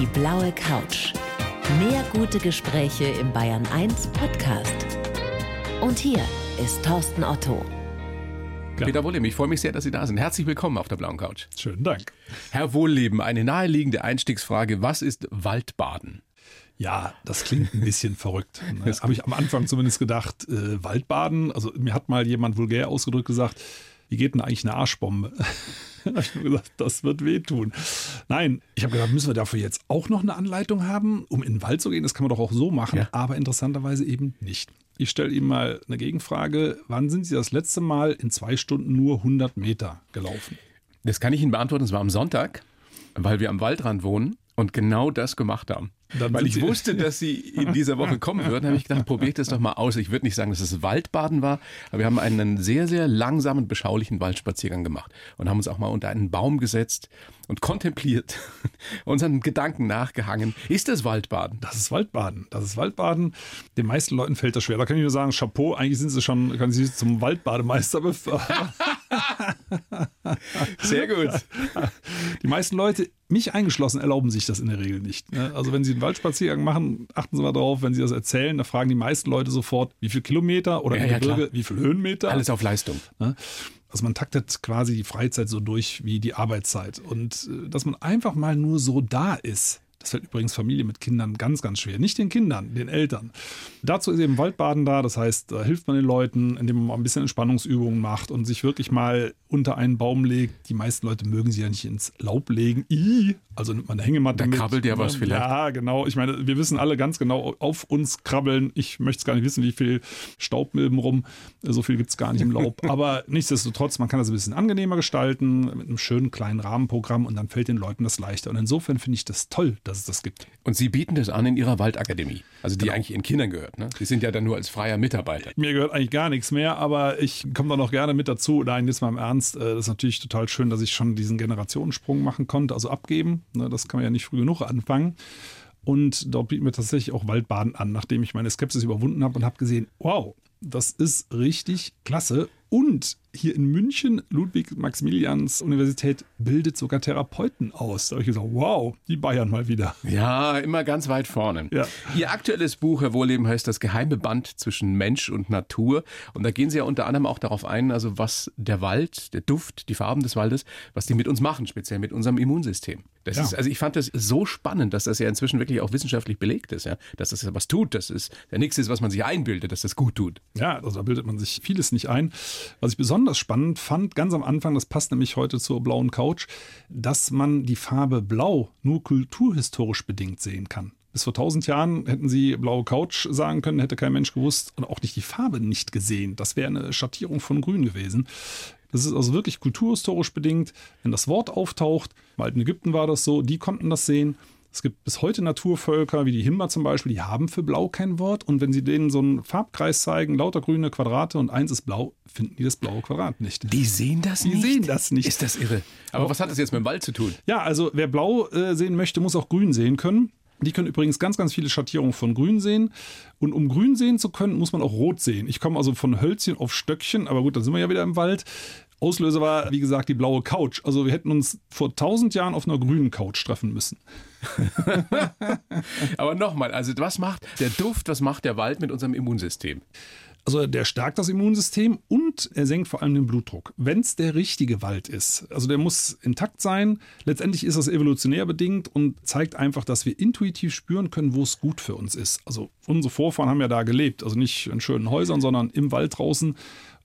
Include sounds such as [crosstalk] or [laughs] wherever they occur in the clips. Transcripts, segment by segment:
Die blaue Couch. Mehr gute Gespräche im Bayern 1 Podcast. Und hier ist Thorsten Otto. Peter Wohlleben, ich freue mich sehr, dass Sie da sind. Herzlich willkommen auf der blauen Couch. Schönen Dank. Herr Wohlleben, eine naheliegende Einstiegsfrage. Was ist Waldbaden? Ja, das klingt ein bisschen verrückt. [laughs] Das habe ich am Anfang zumindest gedacht. Äh, Waldbaden, also mir hat mal jemand vulgär ausgedrückt gesagt, wie geht denn eigentlich eine Arschbombe? [laughs] habe ich nur gesagt, das wird wehtun. Nein, ich habe gedacht, müssen wir dafür jetzt auch noch eine Anleitung haben, um in den Wald zu gehen? Das kann man doch auch so machen, Ja. aber interessanterweise eben nicht. Ich stelle Ihnen mal eine Gegenfrage. Wann sind Sie das letzte Mal in zwei Stunden nur 100 Meter gelaufen? Das kann ich Ihnen beantworten. Es war am Sonntag, weil wir am Waldrand wohnen und genau das gemacht haben. Dann weil ich wusste, dass Sie in dieser Woche kommen würden, habe ich gedacht, probiert das doch mal aus. Ich würde nicht sagen, dass es Waldbaden war, aber wir haben einen sehr, sehr langsamen, beschaulichen Waldspaziergang gemacht und haben uns auch mal unter einen Baum gesetzt und kontempliert, [laughs] unseren Gedanken nachgehangen. Ist das Waldbaden? Das ist Waldbaden. Das ist Waldbaden. Den meisten Leuten fällt das schwer. Da kann ich nur sagen, Chapeau, eigentlich sind sie schon, können sie zum Waldbademeister befördern. [laughs] [laughs] Sehr gut. Die meisten Leute, mich eingeschlossen, erlauben sich das in der Regel nicht. ne? Also wenn sie einen Waldspaziergang machen, achten Sie mal drauf, wenn Sie das erzählen, da fragen die meisten Leute sofort, wie viel Kilometer oder Ja, ja, Gebirge, wie viel Höhenmeter. Alles auf Leistung. Ne? Also man taktet quasi die Freizeit so durch wie die Arbeitszeit. Und äh, dass man einfach mal nur so da ist, das fällt übrigens Familie mit Kindern ganz, ganz schwer. Nicht den Kindern, den Eltern. Dazu ist eben Waldbaden da. Das heißt, da hilft man den Leuten, indem man mal ein bisschen Entspannungsübungen macht und sich wirklich mal unter einen Baum legt. Die meisten Leute mögen sich ja nicht ins Laub legen. Ih, also nimmt man eine Hängematte Da mit. krabbelt ja was vielleicht. Ja, genau. Ich meine, wir wissen alle ganz genau, auf uns krabbeln. Ich möchte es gar nicht wissen, wie viel Staubmilben rum. So viel gibt es gar nicht im Laub. [laughs] Aber nichtsdestotrotz, man kann das ein bisschen angenehmer gestalten mit einem schönen kleinen Rahmenprogramm und dann fällt den Leuten das leichter. Und insofern finde ich das toll, dass es das gibt. Und Sie bieten das an in Ihrer Waldakademie, also die Genau. eigentlich Ihren Kindern gehört. Ne? Sie sind ja dann nur als freier Mitarbeiter. Mir gehört eigentlich gar nichts mehr, aber ich komme da noch gerne mit dazu. Nein, jetzt mal im Ernst. äh, Das ist natürlich total schön, dass ich schon diesen Generationensprung machen konnte, also abgeben. Ne, Das kann man ja nicht früh genug anfangen. Und dort bieten wir tatsächlich auch Waldbaden an, nachdem ich meine Skepsis überwunden habe und habe gesehen, wow, das ist richtig klasse. Und hier in München, Ludwig-Maximilians-Universität bildet sogar Therapeuten aus. Da habe ich gesagt, wow, die Bayern mal wieder. Ja, immer ganz weit vorne. Ja. Ihr aktuelles Buch, Herr Wohlleben, heißt Das geheime Band zwischen Mensch und Natur. Und da gehen Sie ja unter anderem auch darauf ein, also was der Wald, der Duft, die Farben des Waldes, was die mit uns machen, speziell mit unserem Immunsystem. Das Ja. ist, also ich fand das so spannend, dass das ja inzwischen wirklich auch wissenschaftlich belegt ist, ja, dass das ja was tut, dass es ja nichts ist, was man sich einbildet, dass das gut tut. Ja, also da bildet man sich vieles nicht ein. Was ich besonders spannend fand, ganz am Anfang, das passt nämlich heute zur blauen Couch, dass man die Farbe Blau nur kulturhistorisch bedingt sehen kann. Bis vor tausend Jahren hätten sie blaue Couch sagen können, hätte kein Mensch gewusst und auch nicht die Farbe nicht gesehen. Das wäre eine Schattierung von Grün gewesen. Das ist also wirklich kulturhistorisch bedingt. Wenn das Wort auftaucht, im alten Ägypten war das so, die konnten das sehen. Es gibt bis heute Naturvölker, wie die Himba zum Beispiel, die haben für Blau kein Wort. Und wenn sie denen so einen Farbkreis zeigen, lauter grüne Quadrate und eins ist blau, finden die das blaue Quadrat nicht. Die sehen das Die nicht. sehen das nicht. Ist das irre. Aber was hat das jetzt mit dem Wald zu tun? Ja, also wer blau äh, sehen möchte, muss auch grün sehen können. Die können übrigens ganz, ganz viele Schattierungen von grün sehen. Und um grün sehen zu können, muss man auch rot sehen. Ich komme also von Hölzchen auf Stöckchen, aber gut, dann sind wir ja wieder im Wald. Auslöser war, wie gesagt, die blaue Couch. Also wir hätten uns vor tausend Jahren auf einer grünen Couch treffen müssen. [laughs] Aber nochmal, also was macht der Duft, was macht der Wald mit unserem Immunsystem? Also der stärkt das Immunsystem und er senkt vor allem den Blutdruck. Wenn es der richtige Wald ist, also der muss intakt sein. Letztendlich ist das evolutionär bedingt und zeigt einfach, dass wir intuitiv spüren können, wo es gut für uns ist. Also unsere Vorfahren haben ja da gelebt, also nicht in schönen Häusern, sondern im Wald draußen.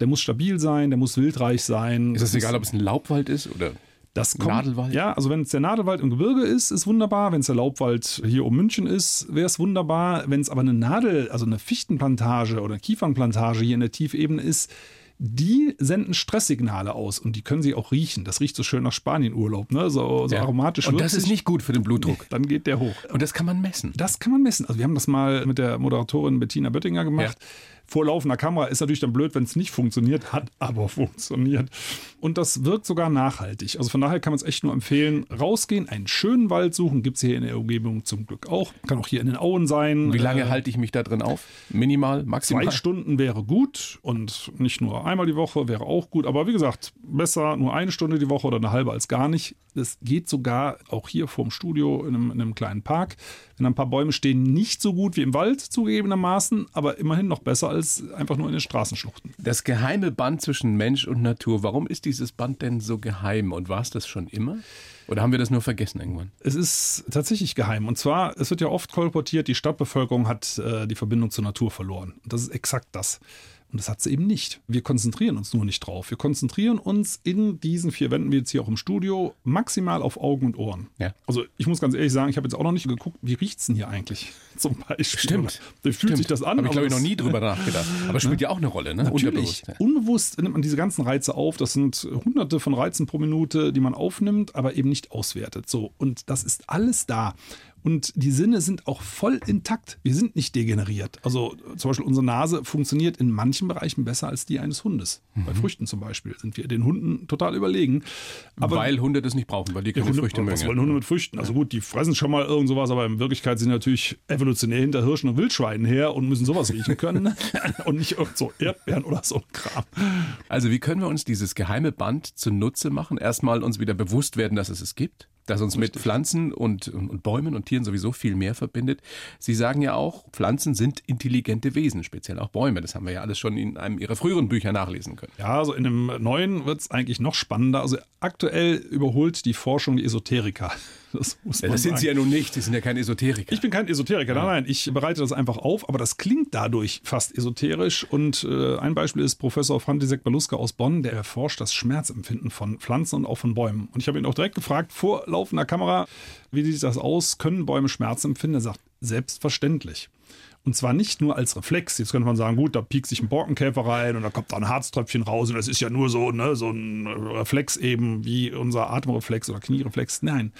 Der muss stabil sein, der muss wildreich sein. Ist es egal, ob es ein Laubwald ist oder das kommt, Nadelwald? Ja, also wenn es der Nadelwald im Gebirge ist, ist wunderbar. Wenn es der Laubwald hier um München ist, wäre es wunderbar. Wenn es aber eine Nadel, also eine Fichtenplantage oder eine Kiefernplantage hier in der Tiefebene ist, die senden Stresssignale aus und die können sie auch riechen. Das riecht so schön nach Spanienurlaub, ne? so, so Ja. aromatisch. Und das ist nicht gut für den Blutdruck. Dann geht der hoch. Und das kann man messen. Das kann man messen. Also wir haben das mal mit der Moderatorin Bettina Böttinger gemacht. Vor laufender Kamera ist natürlich dann blöd, wenn es nicht funktioniert, hat aber funktioniert. Und das wirkt sogar nachhaltig. Also von daher kann man es echt nur empfehlen, rausgehen, einen schönen Wald suchen, gibt es hier in der Umgebung zum Glück auch. Kann auch hier in den Auen sein. Wie lange äh, halte ich mich da drin auf? Minimal, maximal? Zwei Stunden wäre gut und nicht nur einmal die Woche wäre auch gut. Aber wie gesagt, besser nur eine Stunde die Woche oder eine halbe als gar nicht. Es geht sogar auch hier vorm Studio in einem, in einem kleinen Park. Wenn ein paar Bäume stehen, nicht so gut wie im Wald zugegebenermaßen, aber immerhin noch besser als einfach nur in den Straßenschluchten. Das geheime Band zwischen Mensch und Natur, warum ist dieses Band denn so geheim und war es das schon immer? Oder haben wir das nur vergessen irgendwann? Es ist tatsächlich geheim. Und zwar, es wird ja oft kolportiert, die Stadtbevölkerung hat äh, die Verbindung zur Natur verloren. Und das ist exakt das. Und das hat sie eben nicht. Wir konzentrieren uns nur nicht drauf. Wir konzentrieren uns in diesen vier Wänden, wie jetzt hier auch im Studio, maximal auf Augen und Ohren. Ja. Also ich muss ganz ehrlich sagen, ich habe jetzt auch noch nicht geguckt, wie riecht es denn hier eigentlich [laughs] zum Beispiel. Stimmt. Wie fühlt Stimmt. sich das an? Habe ich, glaube ich, noch nie drüber [laughs] nachgedacht. Aber spielt ja auch eine Rolle, ne? Natürlich. Unterbewusst, ja. Unbewusst nimmt man diese ganzen Reize auf. Das sind hunderte von Reizen pro Minute, die man aufnimmt, aber eben nicht auswertet. So. Und das ist alles da. Und die Sinne sind auch voll intakt. Wir sind nicht degeneriert. Also zum Beispiel unsere Nase funktioniert in manchen Bereichen besser als die eines Hundes. Bei Früchten zum Beispiel sind wir den Hunden total überlegen. Aber weil Hunde das nicht brauchen, weil die keine Hunde, Früchte was mögen. wollen Hunde mit Früchten? Also gut, die fressen schon mal irgend sowas, aber in Wirklichkeit sind natürlich evolutionär hinter Hirschen und Wildschweinen her und müssen sowas riechen können. [laughs] und nicht irgend so Erdbeeren oder so ein Kram. Also wie können wir uns dieses geheime Band zunutze machen? Erstmal uns wieder bewusst werden, dass es es gibt, das uns mit Pflanzen und, und, Bäumen und Tieren sowieso viel mehr verbindet. Sie sagen ja auch, Pflanzen sind intelligente Wesen, speziell auch Bäume. Das haben wir ja alles schon in einem Ihrer früheren Bücher nachlesen können. Ja, also in dem neuen wird es eigentlich noch spannender. Also aktuell überholt die Forschung die Esoteriker. [laughs] Das muss Ja, das sind sagen. Sie ja nun nicht, Sie sind ja kein Esoteriker. Ich bin kein Esoteriker, nein, nein, ich bereite das einfach auf, aber das klingt dadurch fast esoterisch. Und äh, ein Beispiel ist Professor František Baluska aus Bonn, der erforscht das Schmerzempfinden von Pflanzen und auch von Bäumen. Und ich habe ihn auch direkt gefragt, vor laufender Kamera, wie sieht das aus? Können Bäume Schmerz empfinden? Er sagt, selbstverständlich. Und zwar nicht nur als Reflex. Jetzt könnte man sagen, gut, da piekt sich ein Borkenkäfer rein und da kommt da ein Harztröpfchen raus und das ist ja nur so, ne, so ein Reflex eben wie unser Atemreflex oder Kniereflex. Nein.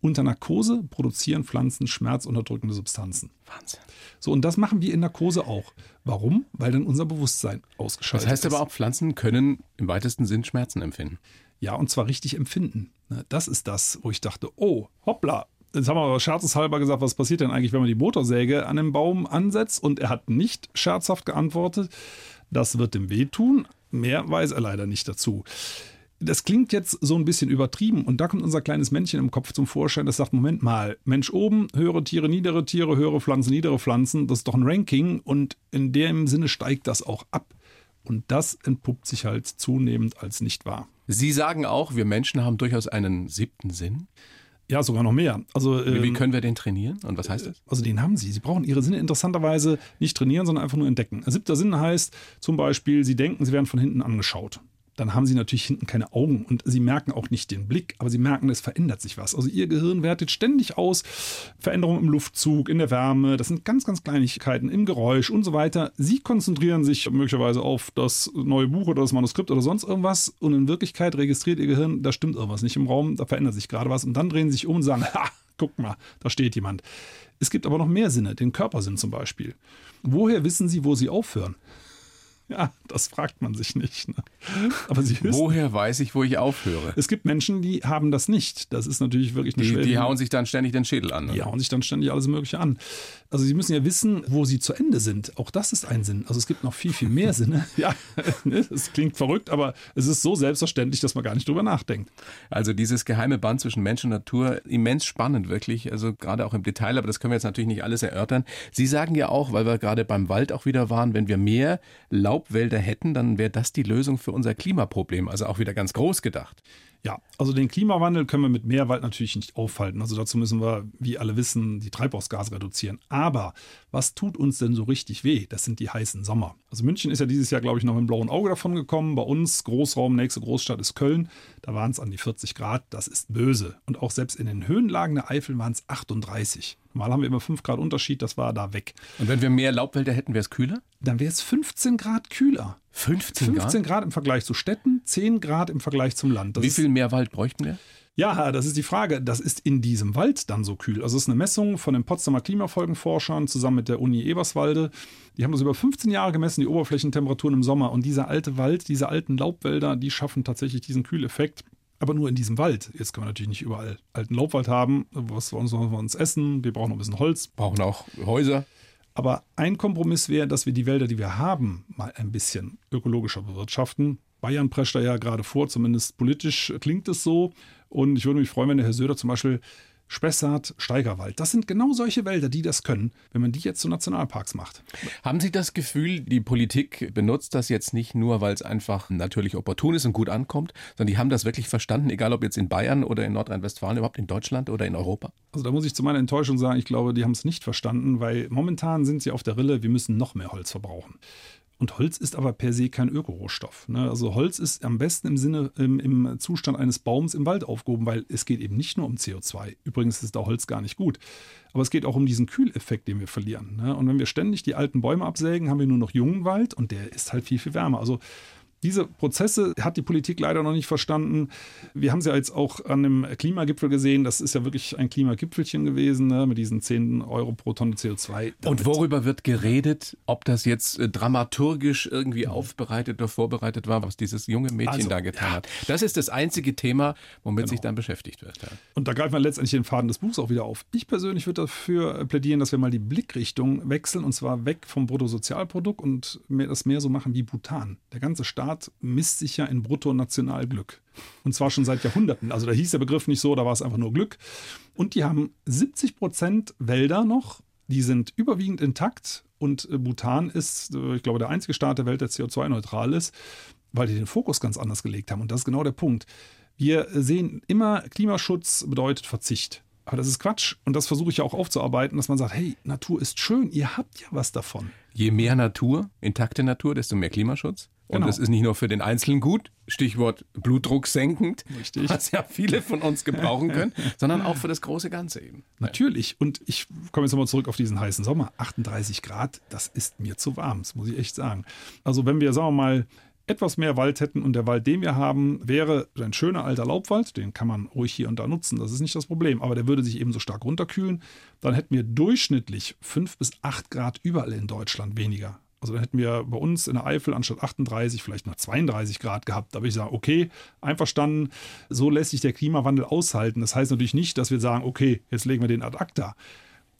Unter Narkose produzieren Pflanzen schmerzunterdrückende Substanzen. Wahnsinn. So, und das machen wir in Narkose auch. Warum? Weil dann unser Bewusstsein ausgeschaltet Das heißt ist. aber auch, Pflanzen können im weitesten Sinn Schmerzen empfinden. Ja, und zwar richtig empfinden. Ne, Das ist das, wo ich dachte, oh, hoppla. Jetzt haben wir aber scherzeshalber gesagt, was passiert denn eigentlich, wenn man die Motorsäge an den Baum ansetzt? Und er hat nicht scherzhaft geantwortet, das wird dem wehtun. Mehr weiß er leider nicht dazu. Das klingt jetzt so ein bisschen übertrieben und da kommt unser kleines Männchen im Kopf zum Vorschein, das sagt, Moment mal, Mensch oben, höhere Tiere, niedere Tiere, höhere Pflanzen, niedere Pflanzen, das ist doch ein Ranking und in dem Sinne steigt das auch ab. Und das entpuppt sich halt zunehmend als nicht wahr. Sie sagen auch, wir Menschen haben durchaus einen siebten Sinn. Ja, sogar noch mehr. Also, Wie ähm, können wir den trainieren und was heißt das? also den haben sie. Sie brauchen ihre Sinne interessanterweise nicht trainieren, sondern einfach nur entdecken. Ein siebter Sinn heißt zum Beispiel, sie denken, sie werden von hinten angeschaut. Dann haben sie natürlich hinten keine Augen und sie merken auch nicht den Blick, aber sie merken, es verändert sich was. Also ihr Gehirn wertet ständig aus Veränderungen im Luftzug, in der Wärme, das sind ganz, ganz Kleinigkeiten, im Geräusch und so weiter. Sie konzentrieren sich möglicherweise auf das neue Buch oder das Manuskript oder sonst irgendwas und in Wirklichkeit registriert ihr Gehirn, da stimmt irgendwas nicht im Raum, da verändert sich gerade was und dann drehen sie sich um und sagen, [laughs] ha, guck mal, da steht jemand. Es gibt aber noch mehr Sinne, den Körpersinn zum Beispiel. Woher wissen Sie, wo Sie aufhören? [laughs] Ja, das fragt man sich nicht. Ne? Aber Sie wissen, Woher weiß ich, wo ich aufhöre? es gibt Menschen, die haben das nicht. Das ist natürlich wirklich eine Die, die hauen sich dann ständig den Schädel an. ne? die hauen sich dann ständig alles Mögliche an. Also sie müssen ja wissen, wo sie zu Ende sind. Auch das ist ein Sinn. Also es gibt noch viel, viel mehr Sinne. [laughs] Ja, es klingt verrückt, aber es ist so selbstverständlich, dass man gar nicht drüber nachdenkt. Also dieses geheime Band zwischen Mensch und Natur, immens spannend wirklich, also gerade auch im Detail, aber das können wir jetzt natürlich nicht alles erörtern. Sie sagen ja auch, weil wir gerade beim Wald auch wieder waren, wenn wir mehr Laubwälder hätten, dann wäre das die Lösung für unser Klimaproblem, also auch wieder ganz groß gedacht. Ja, also den Klimawandel können wir mit mehr Wald natürlich nicht aufhalten. Also dazu müssen wir, wie alle wissen, die Treibhausgase reduzieren. Aber was tut uns denn so richtig weh? Das sind die heißen Sommer. Also München ist ja dieses Jahr, glaube ich, noch mit dem blauen Auge davon gekommen. Bei uns, Großraum, nächste Großstadt ist Köln. Da waren es an die 40 Grad. Das ist böse. Und auch selbst in den Höhenlagen der Eifel waren es 38. Normal haben wir immer 5 Grad Unterschied, das war da weg. Und wenn wir mehr Laubwälder hätten, wäre es kühler? Dann wäre es 15 Grad kühler. 15, 15 Grad im Vergleich zu Städten, 10 Grad im Vergleich zum Land. Das Wie viel mehr Wald bräuchten wir? Ja, das ist die Frage. Das ist in diesem Wald dann so kühl. Also es ist eine Messung von den Potsdamer Klimafolgenforschern zusammen mit der Uni Eberswalde. Die haben das über 15 Jahre gemessen, die Oberflächentemperaturen im Sommer. Und dieser alte Wald, diese alten Laubwälder, die schaffen tatsächlich diesen Kühleffekt. Aber nur in diesem Wald. Jetzt können wir natürlich nicht überall alten Laubwald haben. Was wollen wir uns essen? Wir brauchen noch ein bisschen Holz. Brauchen auch Häuser. Aber ein Kompromiss wäre, dass wir die Wälder, die wir haben, mal ein bisschen ökologischer bewirtschaften. Bayern prescht da ja gerade vor, zumindest politisch klingt es so. Und ich würde mich freuen, wenn der Herr Söder zum Beispiel Spessart, Steigerwald. Das sind genau solche Wälder, die das können, wenn man die jetzt zu Nationalparks macht. Haben Sie das Gefühl, die Politik benutzt das jetzt nicht nur, weil es einfach natürlich opportun ist und gut ankommt, sondern die haben das wirklich verstanden, egal ob jetzt in Bayern oder in Nordrhein-Westfalen, überhaupt in Deutschland oder in Europa? Also da muss ich zu meiner Enttäuschung sagen, ich glaube, die haben es nicht verstanden, weil momentan sind sie auf der Rille, wir müssen noch mehr Holz verbrauchen. Und Holz ist aber per se kein Ökorohstoff. Ne? Also Holz ist am besten im Sinne, im, im, Zustand eines Baums im Wald aufgehoben, weil es geht eben nicht nur um CO2. Übrigens ist da Holz gar nicht gut. Aber es geht auch um diesen Kühleffekt, den wir verlieren. Ne? Und wenn wir ständig die alten Bäume absägen, haben wir nur noch jungen Wald und der ist halt viel, viel wärmer. Also diese Prozesse hat die Politik leider noch nicht verstanden. Wir haben sie ja jetzt auch an dem Klimagipfel gesehen. Das ist ja wirklich ein Klimagipfelchen gewesen ne, mit diesen 10 Euro pro Tonne CO2. Damit Und worüber wird geredet? Ob das jetzt äh, dramaturgisch irgendwie aufbereitet oder vorbereitet war, was dieses junge Mädchen also, da getan ja. hat. Das ist das einzige Thema, womit genau. sich dann beschäftigt wird. Ja. Und da greifen wir letztendlich den Faden des Buchs auch wieder auf. Ich persönlich würde dafür plädieren, dass wir mal die Blickrichtung wechseln und zwar weg vom Bruttosozialprodukt und das mehr so machen wie Bhutan. Der ganze Staat Staat misst sich ja in Bruttonationalglück. Und zwar schon seit Jahrhunderten. Also da hieß der Begriff nicht so, da war es einfach nur Glück. Und die haben 70 Prozent Wälder noch, die sind überwiegend intakt. Und äh, Bhutan ist, äh, ich glaube, der einzige Staat der Welt, der CO2-neutral ist, weil die den Fokus ganz anders gelegt haben. Und das ist genau der Punkt. Wir sehen immer, Klimaschutz bedeutet Verzicht. Aber das ist Quatsch. Und das versuche ich ja auch aufzuarbeiten, dass man sagt, hey, Natur ist schön, ihr habt ja was davon. Je mehr Natur, intakte Natur, desto mehr Klimaschutz. Und genau. das ist nicht nur für den Einzelnen gut, Stichwort Blutdruck senkend, Richtig. was ja viele von uns gebrauchen können, [laughs] sondern auch für das große Ganze eben. Natürlich. Und ich komme jetzt nochmal zurück auf diesen heißen Sommer. 38 Grad, das ist mir zu warm, das muss ich echt sagen. Also wenn wir, sagen wir mal, etwas mehr Wald hätten und der Wald, den wir haben, wäre ein schöner alter Laubwald, den kann man ruhig hier und da nutzen, das ist nicht das Problem, aber der würde sich eben so stark runterkühlen, dann hätten wir durchschnittlich 5 bis 8 Grad überall in Deutschland weniger. Also dann hätten wir bei uns in der Eifel anstatt 38 vielleicht nur 32 Grad gehabt. Da würde ich sagen, okay, einverstanden, so lässt sich der Klimawandel aushalten. Das heißt natürlich nicht, dass wir sagen, okay, jetzt legen wir den ad acta.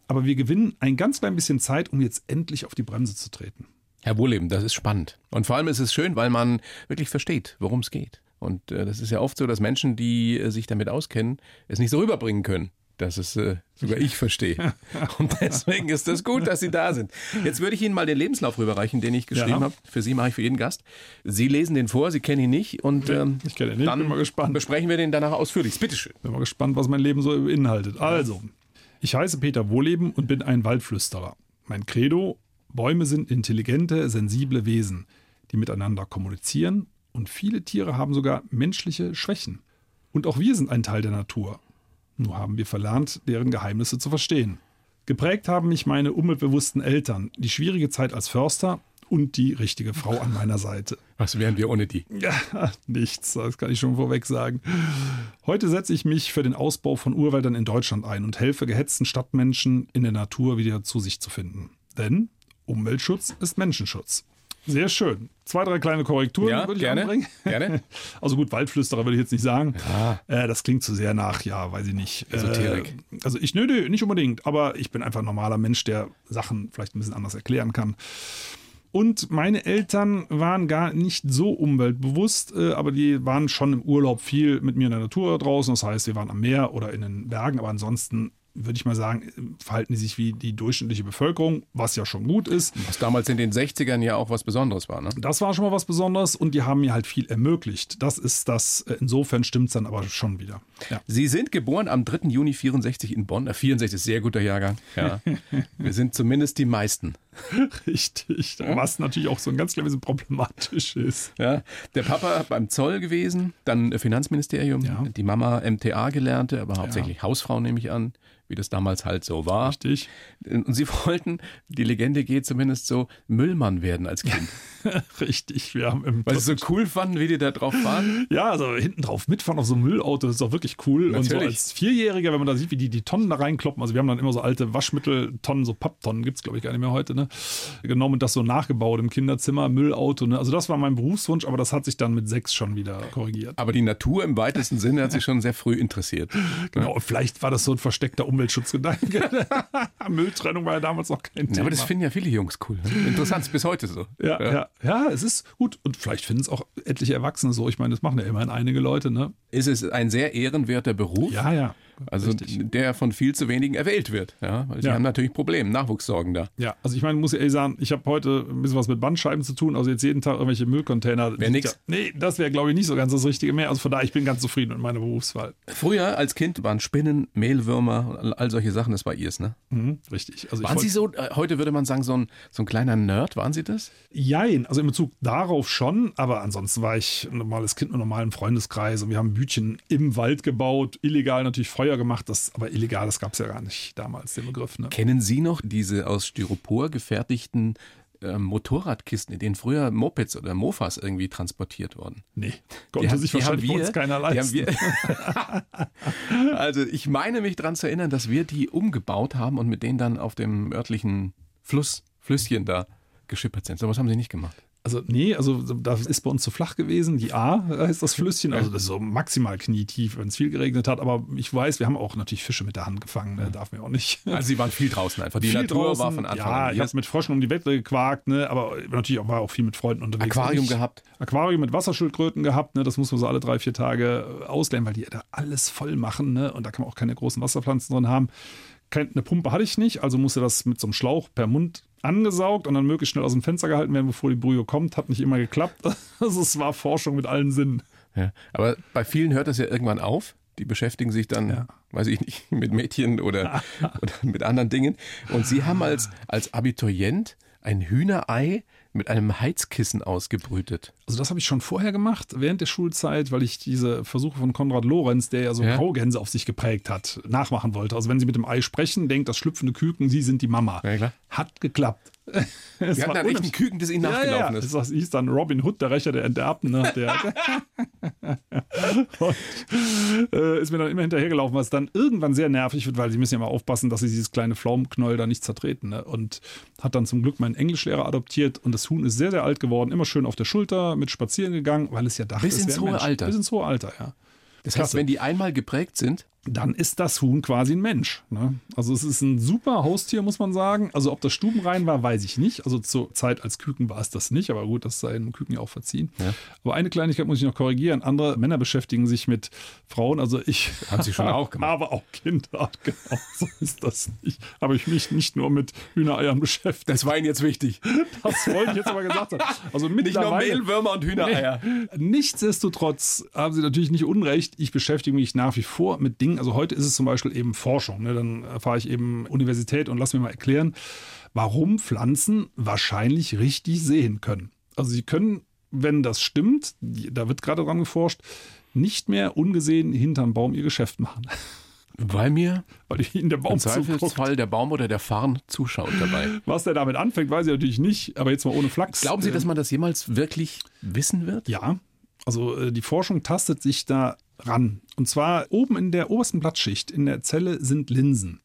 Aber wir gewinnen ein ganz klein bisschen Zeit, um jetzt endlich auf die Bremse zu treten. Herr Wohleben, das ist spannend. Und vor allem ist es schön, weil man wirklich versteht, worum es geht. Und äh, das ist ja oft so, dass Menschen, die äh, sich damit auskennen, es nicht so rüberbringen können, dass es äh, sogar ich verstehe. [laughs] Und deswegen ist es gut, dass Sie da sind. Jetzt würde ich Ihnen mal den Lebenslauf rüberreichen, den ich geschrieben ja. habe. Für Sie mache ich für jeden Gast. Sie lesen den vor, Sie kennen ihn nicht und ähm, ich kenne ihn nicht. Dann bin mal gespannt. besprechen wir den danach ausführlich. Bitteschön. Bin mal gespannt, was mein Leben so beinhaltet. Also, ich heiße Peter Wohleben und bin ein Waldflüsterer. Mein Credo, Bäume sind intelligente, sensible Wesen, die miteinander kommunizieren und viele Tiere haben sogar menschliche Schwächen. Und auch wir sind ein Teil der Natur. Nur haben wir verlernt, deren Geheimnisse zu verstehen. Geprägt haben mich meine umweltbewussten Eltern, die schwierige Zeit als Förster und die richtige Frau an meiner Seite. Was wären wir ohne die? Ja, nichts, das kann ich schon vorweg sagen. Heute setze ich mich für den Ausbau von Urwäldern in Deutschland ein und helfe gehetzten Stadtmenschen in der Natur wieder zu sich zu finden. Denn Umweltschutz ist Menschenschutz. Sehr schön. Zwei, drei kleine Korrekturen ja, würde ich gerne, anbringen. Gerne. [laughs] Also gut, Waldflüsterer würde ich jetzt nicht sagen. Ja. Äh, das klingt zu sehr nach, ja, weiß ich nicht. Esoterik. Äh, also ich, nö, nö, nicht unbedingt, aber ich bin einfach ein normaler Mensch, der Sachen vielleicht ein bisschen anders erklären kann. Und meine Eltern waren gar nicht so umweltbewusst, äh, aber die waren schon im Urlaub viel mit mir in der Natur draußen. Das heißt, wir waren am Meer oder in den Bergen, aber ansonsten würde ich mal sagen, verhalten die sich wie die durchschnittliche Bevölkerung, was ja schon gut ist. Was damals in den 60ern ja auch was Besonderes war, ne? Das war schon mal was Besonderes und die haben mir halt viel ermöglicht. Das ist das, äh, insofern stimmt es dann aber schon wieder. Ja. Sie sind geboren am 3. Juni 64 in Bonn. 64 ist sehr guter Jahrgang. Ja. [laughs] Wir sind zumindest die meisten. Richtig. Was natürlich auch so ein ganz klein bisschen problematisch ist. Ja, der Papa beim Zoll gewesen, dann Finanzministerium, Ja. die Mama MTA gelernte, aber hauptsächlich Hausfrau nehme ich an, wie das damals halt so war. Richtig. Und sie [laughs] wollten, die Legende geht zumindest so, Müllmann werden als Kind. [laughs] Richtig. Wir haben im Weil sie so cool fanden, wie die da drauf waren. [laughs] Ja, also hinten drauf mitfahren auf so einem Müllauto, das ist doch wirklich cool. Und so Natürlich. als Vierjähriger, wenn man da sieht, wie die die Tonnen da reinkloppen, also wir haben dann immer so alte Waschmitteltonnen, so Papptonnen, gibt's glaube ich gar nicht mehr heute, ne? genommen und das so nachgebaut im Kinderzimmer, Müllauto. Ne? Also das war mein Berufswunsch, aber das hat sich dann mit sechs schon wieder korrigiert. Aber die Natur im weitesten Sinne hat sich schon sehr früh interessiert. Genau, und vielleicht war das so ein versteckter Umweltschutzgedanke. [laughs] Mülltrennung war ja damals noch kein Thema. Ja, aber das finden ja viele Jungs cool. Ne? Interessant, ist bis heute so. ja, ja, ja, es ist gut. Und vielleicht finden es auch etliche Erwachsene so. Ich meine, das machen ja immerhin einige Leute, ne? Ist es ein sehr ehrenwerter Beruf? Ja, ja. Also richtig. der von viel zu wenigen erwählt wird. Ja, weil sie Ja. haben natürlich Probleme, Nachwuchssorgen da. Ja, also ich meine, muss ich ehrlich sagen, ich habe heute ein bisschen was mit Bandscheiben zu tun. Also jetzt jeden Tag irgendwelche Müllcontainer. Wär nix. Nee, das wäre, glaube ich, nicht so ganz das Richtige mehr. Also von daher, ich bin ganz zufrieden mit meiner Berufswahl. Früher als Kind waren Spinnen, Mehlwürmer, und all solche Sachen, das war ihrs, ne? Mhm, richtig. Also Waren Sie so, äh, heute würde man sagen, so ein, so ein kleiner Nerd, waren Sie das? Jein, also in Bezug darauf schon, aber ansonsten war ich ein normales Kind mit einem normalen Freundeskreis und wir haben Bütchen im Wald gebaut, illegal natürlich Feuer gemacht, das, aber illegal, das gab es ja gar nicht damals, den Begriff. Ne? Kennen Sie noch diese aus Styropor gefertigten äh, Motorradkisten, in denen früher Mopeds oder Mofas irgendwie transportiert wurden? Nee, konnte sich wahrscheinlich bei uns keiner die leisten. Wir, [laughs] also ich meine mich daran zu erinnern, dass wir die umgebaut haben und mit denen dann auf dem örtlichen Fluss, Flüsschen da geschippert sind. Sowas haben Sie nicht gemacht. Also nee, also das ist bei uns zu flach gewesen. Die A heißt das Flüsschen, also das ist so maximal knietief, wenn es viel geregnet hat. Aber ich weiß, wir haben auch natürlich Fische mit der Hand gefangen, ne? darf man auch nicht. Also Sie waren viel draußen einfach. Die Viel Natur draußen. war von Anfang ja, an. ich habe mit Fröschen um die Wette gequakt, ne? aber natürlich auch, war auch viel mit Freunden unterwegs. Aquarium Ich- gehabt. Aquarium mit Wasserschildkröten gehabt, ne? das muss man so alle drei, vier Tage äh, ausleihen, weil die da alles voll machen ne? und da kann man auch keine großen Wasserpflanzen drin haben. Eine Pumpe hatte ich nicht, also musste das mit so einem Schlauch per Mund angesaugt und dann möglichst schnell aus dem Fenster gehalten werden, bevor die Brühe kommt. Hat nicht immer geklappt. [laughs] Also es war Forschung mit allen Sinnen. Ja. Aber bei vielen hört das ja irgendwann auf. Die beschäftigen sich dann, Ja. weiß ich nicht, [laughs] mit Mädchen oder, [laughs] oder mit anderen Dingen. Und Sie haben als, als Abiturient ein Hühnerei mit einem Heizkissen ausgebrütet. Also das habe ich schon vorher gemacht, während der Schulzeit, weil ich diese Versuche von Konrad Lorenz, der ja so Ja. Graugänse auf sich geprägt hat, nachmachen wollte. Also wenn Sie mit dem Ei sprechen, denkt das schlüpfende Küken, Sie sind die Mama. Ja. Hat geklappt. [laughs] Es Sie hatten war dann echt ein unheimlich- Küken, das Ihnen Ja, nachgelaufen ja. ist. Das hieß dann Robin Hood, der Rächer der Enterbten. Ne? Der, [laughs] und, äh, ist mir dann immer hinterhergelaufen, was dann irgendwann sehr nervig wird, weil sie müssen ja mal aufpassen, dass sie dieses kleine Pflaumenknäuel da nicht zertreten. Ne? Und hat dann zum Glück meinen Englischlehrer adoptiert und das Huhn ist sehr, sehr alt geworden, immer schön auf der Schulter mit spazieren gegangen, weil es ja dachte, Bis ins hohe Mensch. Alter. Bis ins hohe Alter, ja. Das heißt, Klasse. wenn die einmal geprägt sind, Dann ist das Huhn quasi ein Mensch. Ne? Also es ist ein super Haustier, muss man sagen. Also ob das stubenrein war, weiß ich nicht. Also zur Zeit als Küken war es das nicht, aber gut, das sei einem Küken ja auch verziehen. Ja. Aber eine Kleinigkeit muss ich noch korrigieren. Andere Männer beschäftigen sich mit Frauen. Also ich Haben Sie schon auch gemacht. [laughs] Aber auch Kinder. Genau, so ist das nicht. Habe ich mich nicht nur mit Hühnereiern beschäftigt. das war Ihnen jetzt wichtig. Das wollte ich jetzt aber gesagt haben. Also Nicht nur. Mehlwürmer und Hühnereier. Nichtsdestotrotz haben Sie natürlich nicht Unrecht. Ich beschäftige mich nach wie vor mit Dingen. Also heute ist es zum Beispiel eben Forschung. Ne? Dann erfahre ich eben Universität und lass mir mal erklären, warum Pflanzen wahrscheinlich richtig sehen können. Also sie können, wenn das stimmt, da wird gerade dran geforscht, nicht mehr ungesehen hinterm Baum ihr Geschäft machen. Weil mir Weil ihnen der im Baum zuguckt. Zweifelsfall der Baum oder der Farn zuschaut dabei. Was der damit anfängt, weiß ich natürlich nicht. Aber jetzt mal ohne Flachs. Glauben Sie, Äh, dass man das jemals wirklich wissen wird? Ja, also äh, die Forschung tastet sich da ran. Und zwar oben in der obersten Blattschicht in der Zelle sind Linsen.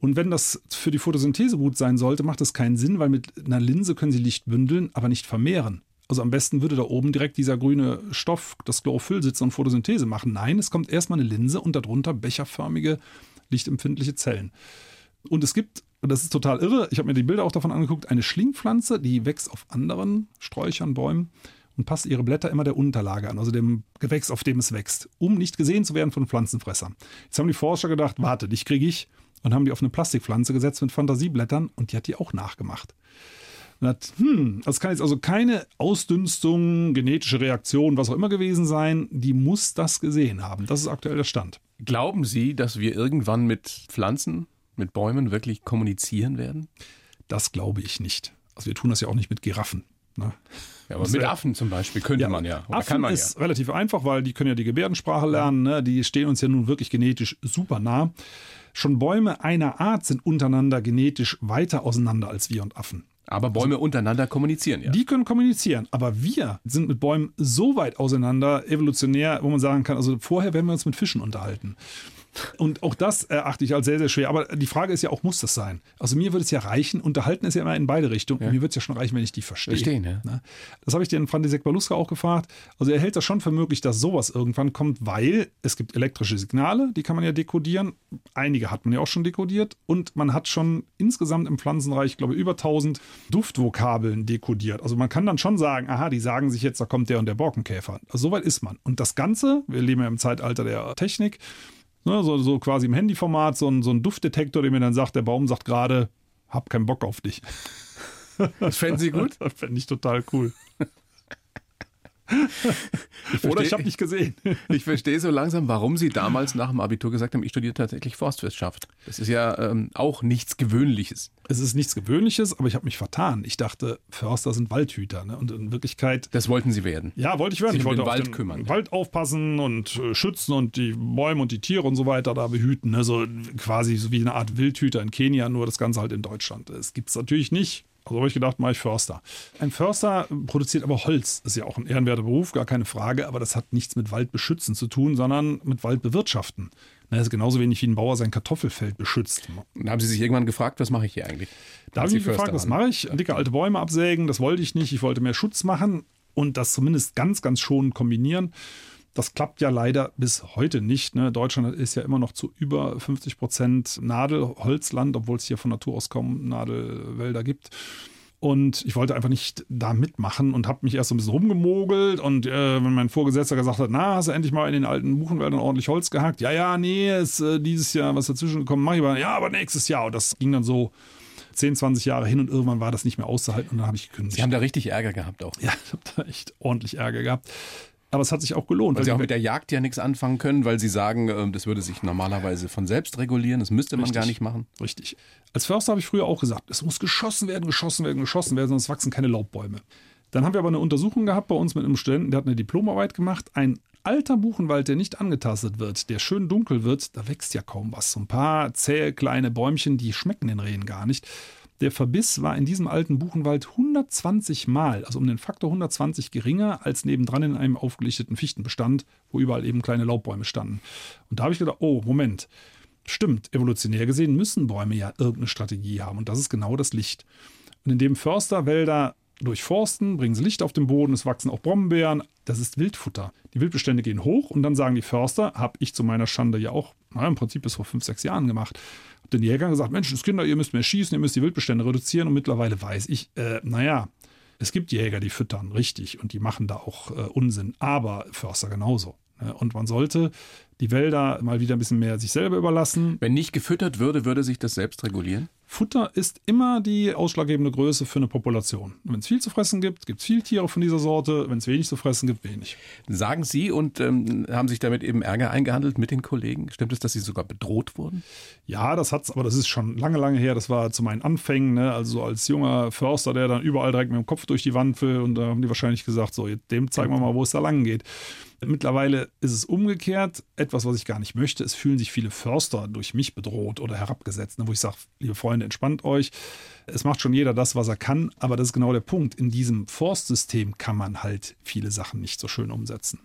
Und wenn das für die Photosynthese gut sein sollte, macht das keinen Sinn, weil mit einer Linse können sie Licht bündeln, aber nicht vermehren. Also am besten würde da oben direkt dieser grüne Stoff, das Chlorophyll sitzen und Photosynthese machen. Nein, es kommt erstmal eine Linse und darunter becherförmige, lichtempfindliche Zellen. Und es gibt, und das ist total irre, ich habe mir die Bilder auch davon angeguckt, eine Schlingpflanze, die wächst auf anderen Sträuchern, Bäumen und passt ihre Blätter immer der Unterlage an, also dem Gewächs, auf dem es wächst, um nicht gesehen zu werden von Pflanzenfressern. Jetzt haben die Forscher gedacht, warte, dich kriege ich, und haben die auf eine Plastikpflanze gesetzt mit Fantasieblättern und die hat die auch nachgemacht. Und hat, hm, das kann jetzt also keine Ausdünstung, genetische Reaktion, was auch immer gewesen sein, die muss das gesehen haben. Das ist aktuell der Stand. Glauben Sie, dass wir irgendwann mit Pflanzen, mit Bäumen wirklich kommunizieren werden? Das glaube ich nicht. Also wir tun das ja auch nicht mit Giraffen. Ne? Ja, aber mit Affen zum Beispiel könnte ja, man ja. Oder Affen man ist ja. relativ einfach, weil die können ja die Gebärdensprache lernen. Ne? Die stehen uns ja nun wirklich genetisch super nah. Schon Bäume einer Art sind untereinander genetisch weiter auseinander als wir und Affen. Aber Bäume also, untereinander kommunizieren, ja. Die können kommunizieren, aber wir sind mit Bäumen so weit auseinander, evolutionär, wo man sagen kann, also vorher werden wir uns mit Fischen unterhalten. Und auch das erachte ich als sehr, sehr schwer. Aber die Frage ist ja auch, muss das sein? Also mir würde es ja reichen, unterhalten ist ja immer in beide Richtungen. Ja. Mir würde es ja schon reichen, wenn ich die verstehe. Verstehen, ja. Ne? Das habe ich den Frantisek Baluska auch gefragt. Also er hält das schon für möglich, dass sowas irgendwann kommt, weil es gibt elektrische Signale, die kann man ja dekodieren. Einige hat man ja auch schon dekodiert. Und man hat schon insgesamt im Pflanzenreich, glaube ich, über 1000 Duftvokabeln dekodiert. Also man kann dann schon sagen, aha, die sagen sich jetzt, da kommt der und der Borkenkäfer. Also soweit ist man. Und das Ganze, wir leben ja im Zeitalter der Technik, Ne, so, so quasi im Handyformat, so ein, so ein Duftdetektor, der mir dann sagt, der Baum sagt gerade, hab keinen Bock auf dich. Das fänden Sie gut? [laughs] Das fände ich total cool. Ich Oder ich habe nicht gesehen. [laughs] Ich verstehe so langsam, warum Sie damals nach dem Abitur gesagt haben, ich studiere tatsächlich Forstwirtschaft. Das ist ja ähm, auch nichts Gewöhnliches. Es ist nichts Gewöhnliches, aber ich habe mich vertan. Ich dachte, Förster sind Waldhüter. Ne? Und in Wirklichkeit. Das wollten Sie werden. Ja, wollte ich werden. Sich ich wollte um den Wald kümmern. Wald aufpassen und äh, schützen und die Bäume und die Tiere und so weiter da behüten. Ne? So quasi so wie eine Art Wildhüter in Kenia, nur das Ganze halt in Deutschland. Es gibt es natürlich nicht. Also habe ich gedacht, mache ich Förster. Ein Förster produziert aber Holz. Das ist ja auch ein ehrenwerter Beruf, gar keine Frage, aber das hat nichts mit Waldbeschützen zu tun, sondern mit Waldbewirtschaften. Das ist genauso wenig wie ein Bauer sein Kartoffelfeld beschützt. Und haben Sie sich irgendwann gefragt, was mache ich hier eigentlich? Da habe ich mich gefragt, was mache ich? Dicke alte Bäume absägen, das wollte ich nicht. Ich wollte mehr Schutz machen und das zumindest ganz, ganz schonend kombinieren. Das klappt ja leider bis heute nicht. Ne? Deutschland ist ja immer noch zu über 50 Prozent Nadelholzland, obwohl es hier von Natur aus kaum Nadelwälder gibt. Und ich wollte einfach nicht da mitmachen und habe mich erst so ein bisschen rumgemogelt. Und äh, wenn mein Vorgesetzter gesagt hat, na, hast du endlich mal in den alten Buchenwäldern ordentlich Holz gehackt? Ja, ja, nee, ist äh, dieses Jahr was dazwischen gekommen, mach ich aber. Ja, aber nächstes Jahr. Und das ging dann so 10, 20 Jahre hin und irgendwann war das nicht mehr auszuhalten und dann habe ich gekündigt. Sie haben da richtig Ärger gehabt auch. Ja, ich habe da echt ordentlich Ärger gehabt. Aber es hat sich auch gelohnt. Weil Sie auch mit der Jagd ja nichts anfangen können, weil Sie sagen, ähm, das würde sich normalerweise von selbst regulieren, das müsste man Richtig. gar nicht machen. Richtig. Als Förster habe ich früher auch gesagt, es muss geschossen werden, geschossen werden, geschossen werden, sonst wachsen keine Laubbäume. Dann haben wir aber eine Untersuchung gehabt bei uns mit einem Studenten, der hat eine Diplomarbeit gemacht. Ein alter Buchenwald, der nicht angetastet wird, der schön dunkel wird, da wächst ja kaum was. So ein paar zähe kleine Bäumchen, die schmecken den Rehen gar nicht. Der Verbiss war in diesem alten Buchenwald 120 Mal, also um den Faktor 120 geringer als nebendran in einem aufgelichteten Fichtenbestand, wo überall eben kleine Laubbäume standen. Und da habe ich gedacht, oh, Moment. Stimmt, evolutionär gesehen müssen Bäume ja irgendeine Strategie haben. Und das ist genau das Licht. Und indem Förster Wälder durchforsten, bringen sie Licht auf den Boden, es wachsen auch Brombeeren. Das ist Wildfutter. Die Wildbestände gehen hoch und dann sagen die Förster, habe ich zu meiner Schande ja auch na, im Prinzip bis vor fünf, sechs Jahren gemacht, habe den Jägern gesagt, Mensch, das Kinder, ihr müsst mehr schießen, ihr müsst die Wildbestände reduzieren und mittlerweile weiß ich, äh, naja, es gibt Jäger, die füttern, richtig, und die machen da auch äh, Unsinn, aber Förster genauso. Ne? Und man sollte die Wälder mal wieder ein bisschen mehr sich selber überlassen. Wenn nicht gefüttert würde, würde sich das selbst regulieren? Futter ist immer die ausschlaggebende Größe für eine Population. Wenn es viel zu fressen gibt, gibt es viel Tiere von dieser Sorte. Wenn es wenig zu fressen gibt, wenig. Sagen Sie und ähm, haben sich damit eben Ärger eingehandelt mit den Kollegen? Stimmt es, dass Sie sogar bedroht wurden? Ja, das hat's, aber das ist schon lange, lange her. Das war zu meinen Anfängen. Ne? Also als junger Förster, der dann überall direkt mit dem Kopf durch die Wand will. Und da haben die wahrscheinlich gesagt, so, dem zeigen wir mal, wo es da lang geht. Mittlerweile ist es umgekehrt. Etwas, was ich gar nicht möchte. Es fühlen sich viele Förster durch mich bedroht oder herabgesetzt, ne, wo ich sage, liebe Freunde, entspannt euch. Es macht schon jeder das, was er kann. Aber das ist genau der Punkt. In diesem Forstsystem kann man halt viele Sachen nicht so schön umsetzen.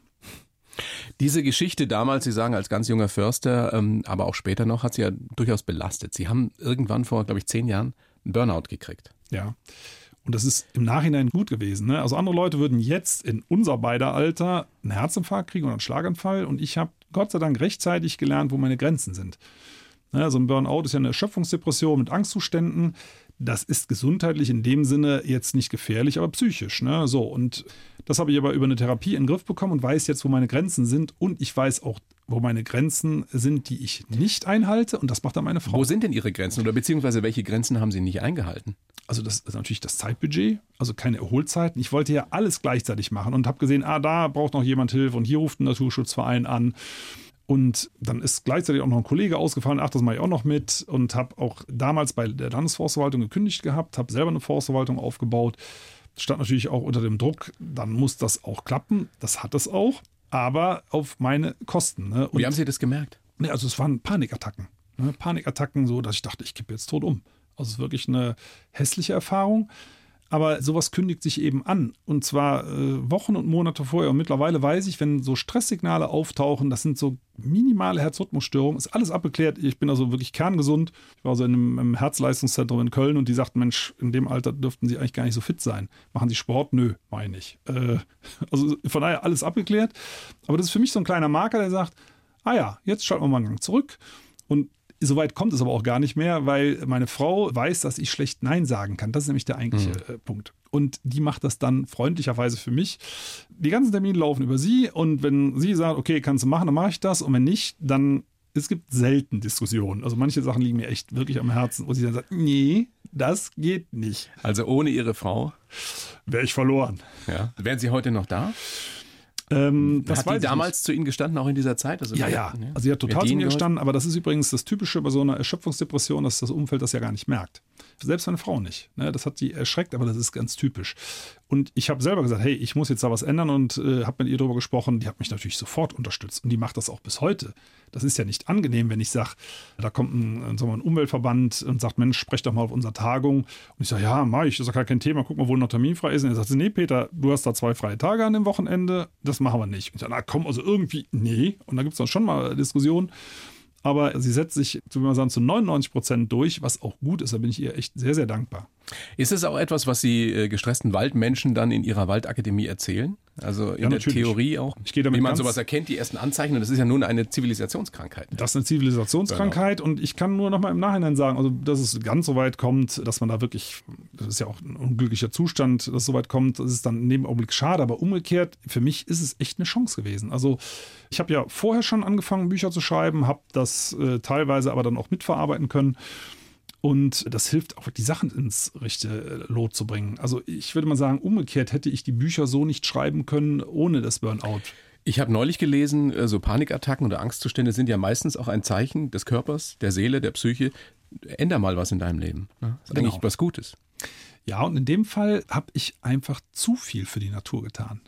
Diese Geschichte damals, Sie sagen als ganz junger Förster, ähm, aber auch später noch, hat Sie ja durchaus belastet. Sie haben irgendwann vor, glaube ich, zehn Jahren einen Burnout gekriegt. Ja. Und das ist im Nachhinein gut gewesen. Ne? Also andere Leute würden jetzt in unser beider Alter einen Herzinfarkt kriegen oder einen Schlaganfall. Und ich habe Gott sei Dank rechtzeitig gelernt, wo meine Grenzen sind. Ne? Also ein Burnout ist ja eine Erschöpfungsdepression mit Angstzuständen. Das ist gesundheitlich in dem Sinne jetzt nicht gefährlich, aber psychisch. Ne? So, und das habe ich aber über eine Therapie in den Griff bekommen und weiß jetzt, wo meine Grenzen sind. Und ich weiß auch, wo meine Grenzen sind, die ich nicht einhalte. Und das macht dann meine Frau. Wo sind denn Ihre Grenzen oder beziehungsweise welche Grenzen haben Sie nicht eingehalten? Also das ist natürlich das Zeitbudget, also keine Erholzeiten. Ich wollte ja alles gleichzeitig machen und habe gesehen, ah, da braucht noch jemand Hilfe und hier ruft ein Naturschutzverein an. Und dann ist gleichzeitig auch noch ein Kollege ausgefallen, ach, das mache ich auch noch mit und habe auch damals bei der Landesforstverwaltung gekündigt gehabt, habe selber eine Forstverwaltung aufgebaut. Stand natürlich auch unter dem Druck, dann muss das auch klappen. Das hat es auch, aber auf meine Kosten. Ne? Wie haben Sie das gemerkt? Ne, also es waren Panikattacken. Ne? Panikattacken, so dass ich dachte, ich kippe jetzt tot um. Also es ist wirklich eine hässliche Erfahrung. Aber sowas kündigt sich eben an. Und zwar äh, Wochen und Monate vorher. Und mittlerweile weiß ich, wenn so Stresssignale auftauchen, das sind so minimale Herzrhythmusstörungen, ist alles abgeklärt. Ich bin also wirklich kerngesund. Ich war so in einem, einem Herzleistungszentrum in Köln und die sagten, Mensch, in dem Alter dürften Sie eigentlich gar nicht so fit sein. Machen Sie Sport? Nö, meine ich. Äh, [laughs] also von daher alles abgeklärt. Aber das ist für mich so ein kleiner Marker, der sagt, ah ja, jetzt schalten wir mal einen Gang zurück. Und Soweit kommt es aber auch gar nicht mehr, weil meine Frau weiß, dass ich schlecht Nein sagen kann. Das ist nämlich der eigentliche mhm. Punkt. Und die macht das dann freundlicherweise für mich. Die ganzen Termine laufen über sie und wenn sie sagt, okay, kannst du machen, dann mache ich das. Und wenn nicht, dann es gibt selten Diskussionen. Also manche Sachen liegen mir echt wirklich am Herzen, wo sie dann sagt, nee, das geht nicht. Also ohne ihre Frau wäre ich verloren. Ja. Wären Sie heute noch da? Ähm, hat die damals nicht. zu Ihnen gestanden, auch in dieser Zeit? Also ja, ja. Also sie hat total zu mir gestanden, aber das ist übrigens das Typische bei so einer Erschöpfungsdepression, dass das Umfeld das ja gar nicht merkt. Selbst meine Frau nicht. Ne? Das hat sie erschreckt, aber das ist ganz typisch. Und ich habe selber gesagt, hey, ich muss jetzt da was ändern und äh, habe mit ihr darüber gesprochen. Die hat mich natürlich sofort unterstützt und die macht das auch bis heute. Das ist ja nicht angenehm, wenn ich sage, da kommt ein, sagen wir, ein Umweltverband und sagt, Mensch, sprech doch mal auf unserer Tagung. Und ich sage, ja, mach ich, das ist doch gar kein Thema, guck mal, wo noch Termin frei ist. Und er sagt, nee, Peter, du hast da zwei freie Tage an dem Wochenende, das machen wir nicht. Und ich sage, na komm, also irgendwie, nee. Und da gibt es dann schon mal Diskussionen aber sie setzt sich, wie man sagen, zu 99 Prozent durch, was auch gut ist. Da bin ich ihr echt sehr, sehr dankbar. Ist es auch etwas, was Sie äh, gestressten Waldmenschen dann in Ihrer Waldakademie erzählen? Also in ja, der Theorie auch, ich gehe damit wie man sowas erkennt, die ersten Anzeichen. Und das ist ja nun eine Zivilisationskrankheit. Das ist eine Zivilisationskrankheit genau. und ich kann nur noch mal im Nachhinein sagen, also dass es ganz so weit kommt, dass man da wirklich, das ist ja auch ein unglücklicher Zustand, dass es so weit kommt, das ist dann in dem Augenblick schade, aber umgekehrt, für mich ist es echt eine Chance gewesen. Also ich habe ja vorher schon angefangen, Bücher zu schreiben, habe das äh, teilweise aber dann auch mitverarbeiten können. Und das hilft auch, die Sachen ins rechte Lot zu bringen. Also ich würde mal sagen, umgekehrt hätte ich die Bücher so nicht schreiben können ohne das Burnout. Ich habe neulich gelesen, äh, so Panikattacken oder Angstzustände sind ja meistens auch ein Zeichen des Körpers, der Seele, der Psyche. Änder mal was in deinem Leben. Das ist genau. eigentlich was Gutes. Ja, und in dem Fall habe ich einfach zu viel für die Natur getan.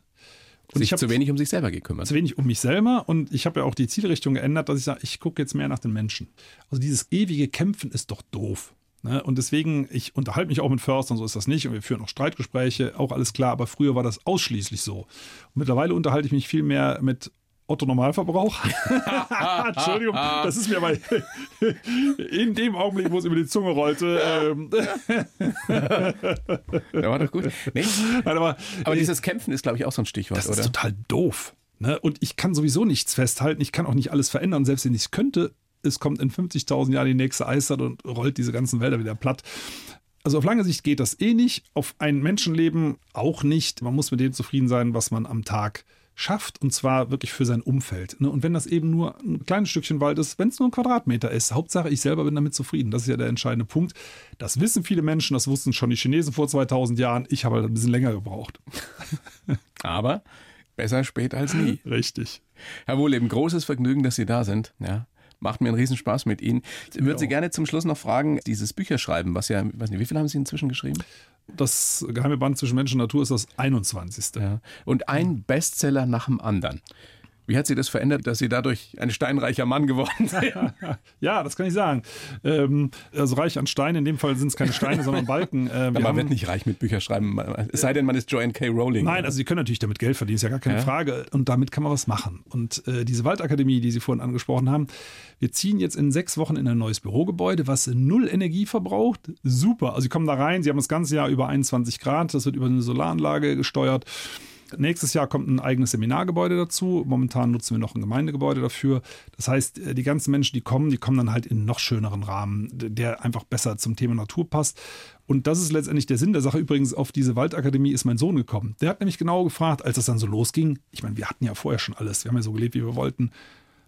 Und sich ich habe zu wenig um sich selber gekümmert. Zu wenig um mich selber und ich habe ja auch die Zielrichtung geändert, dass ich sage, ich gucke jetzt mehr nach den Menschen. Also dieses ewige Kämpfen ist doch doof. Ne? Und deswegen, ich unterhalte mich auch mit Förstern, so ist das nicht. Und wir führen auch Streitgespräche, auch alles klar. Aber früher war das ausschließlich so. Und mittlerweile unterhalte ich mich viel mehr mit Otto Normalverbrauch. [laughs] Entschuldigung, das ist mir aber [laughs] in dem Augenblick, wo es über die Zunge rollte. Ähm. [laughs] ja, war doch gut. Nee. Nein, aber, aber dieses Kämpfen ist, glaube ich, auch so ein Stichwort, das oder? ist total doof. Ne? Und ich kann sowieso nichts festhalten, ich kann auch nicht alles verändern. Selbst wenn ich es könnte, es kommt in 50.000 Jahren die nächste Eiszeit und rollt diese ganzen Wälder wieder platt. Also auf lange Sicht geht das eh nicht, auf ein Menschenleben auch nicht. Man muss mit dem zufrieden sein, was man am Tag schafft und zwar wirklich für sein Umfeld. Ne? Und wenn das eben nur ein kleines Stückchen Wald ist, wenn es nur ein Quadratmeter ist, Hauptsache ich selber bin damit zufrieden. Das ist ja der entscheidende Punkt. Das wissen viele Menschen, das wussten schon die Chinesen vor 2000 Jahren. Ich habe halt ein bisschen länger gebraucht. [laughs] Aber besser spät als nie. Richtig. Herr Wohleben, großes Vergnügen, dass Sie da sind. Ja, macht mir einen Riesenspaß mit Ihnen. Ich würde Sie gerne zum Schluss noch fragen, dieses Bücherschreiben, was ja, weiß nicht, wie viel haben Sie inzwischen geschrieben? Das geheime Band zwischen Mensch und Natur ist das 21. Ja. Und ein Bestseller nach dem anderen. Wie hat sie das verändert, dass Sie dadurch ein steinreicher Mann geworden sind? [laughs] ja, das kann ich sagen. Ähm, also reich an Steinen, in dem Fall sind es keine Steine, sondern Balken. Äh, [laughs] man haben, wird nicht reich mit Bücherschreiben, es sei denn, man ist Joanne K. Rowling. Nein, also Sie können natürlich damit Geld verdienen, ist ja gar keine ja. Frage. Und damit kann man was machen. Und äh, diese Waldakademie, die Sie vorhin angesprochen haben, wir ziehen jetzt in sechs Wochen in ein neues Bürogebäude, was null Energie verbraucht. Super. Also Sie kommen da rein, Sie haben das ganze Jahr über 21 Grad, das wird über eine Solaranlage gesteuert. Nächstes Jahr kommt ein eigenes Seminargebäude dazu. Momentan nutzen wir noch ein Gemeindegebäude dafür. Das heißt, äh, die ganzen Menschen, die kommen, die kommen dann halt in noch schöneren Rahmen, der einfach besser zum Thema Natur passt. Und das ist letztendlich der Sinn der Sache. Übrigens, auf diese Waldakademie ist mein Sohn gekommen. Der hat nämlich genau gefragt, als das dann so losging. Ich meine, wir hatten ja vorher schon alles. Wir haben ja so gelebt, wie wir wollten.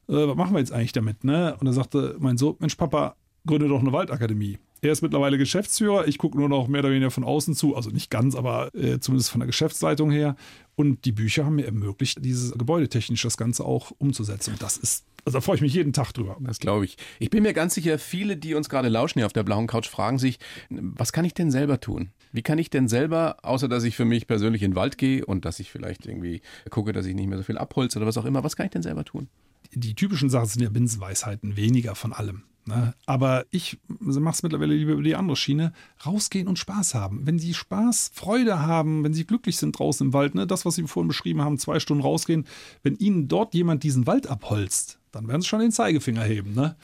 Äh, was machen wir jetzt eigentlich damit? Ne? Und er sagte mein Sohn, Mensch, Papa, gründe doch eine Waldakademie. Er ist mittlerweile Geschäftsführer. Ich gucke nur noch mehr oder weniger von außen zu. Also nicht ganz, aber äh, zumindest von der Geschäftsleitung her. Und die Bücher haben mir ermöglicht, dieses gebäudetechnisch das Ganze auch umzusetzen. Und das ist, also da freue ich mich jeden Tag drüber. Das glaube ich. Ich bin mir ganz sicher, viele, die uns gerade lauschen hier auf der blauen Couch, fragen sich, was kann ich denn selber tun? Wie kann ich denn selber, außer dass ich für mich persönlich in den Wald gehe und dass ich vielleicht irgendwie gucke, dass ich nicht mehr so viel abholze oder was auch immer, was kann ich denn selber tun? Die typischen Sachen sind ja Binsenweisheiten, weniger von allem. Ne? Aber ich mache es mittlerweile lieber über die andere Schiene. Rausgehen und Spaß haben. Wenn Sie Spaß, Freude haben, wenn Sie glücklich sind draußen im Wald, ne? das, was Sie vorhin beschrieben haben, zwei Stunden rausgehen, wenn Ihnen dort jemand diesen Wald abholzt, dann werden Sie schon den Zeigefinger heben. Ne?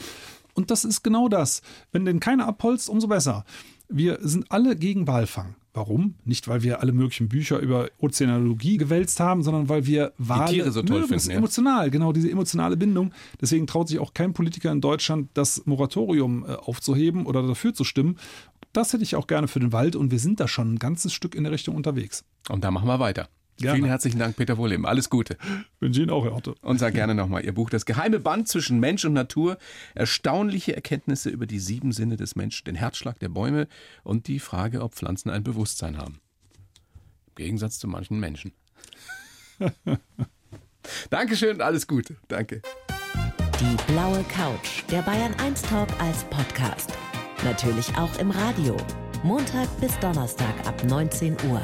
Und das ist genau das. Wenn denn keiner abholzt, umso besser. Wir sind alle gegen Walfang. Warum? Nicht, weil wir alle möglichen Bücher über Ozeanologie gewälzt haben, sondern weil wir Wale Tiere so toll mögen. finden, Das ist ja. emotional, genau diese emotionale Bindung. Deswegen traut sich auch kein Politiker in Deutschland, das Moratorium äh, aufzuheben oder dafür zu stimmen. Das hätte ich auch gerne für den Wald und wir sind da schon ein ganzes Stück in der Richtung unterwegs. Und da machen wir weiter. Gerne. Vielen herzlichen Dank, Peter Wohleben. Alles Gute. Wünsche Ihnen auch, Herr Otto. Und sag gerne nochmal Ihr Buch Das geheime Band zwischen Mensch und Natur. Erstaunliche Erkenntnisse über die sieben Sinne des Menschen, den Herzschlag der Bäume und die Frage, ob Pflanzen ein Bewusstsein haben. Im Gegensatz zu manchen Menschen. [laughs] Dankeschön, alles Gute. Danke. Die blaue Couch, der Bayern 1 Talk als Podcast. Natürlich auch im Radio. Montag bis Donnerstag ab 19 Uhr.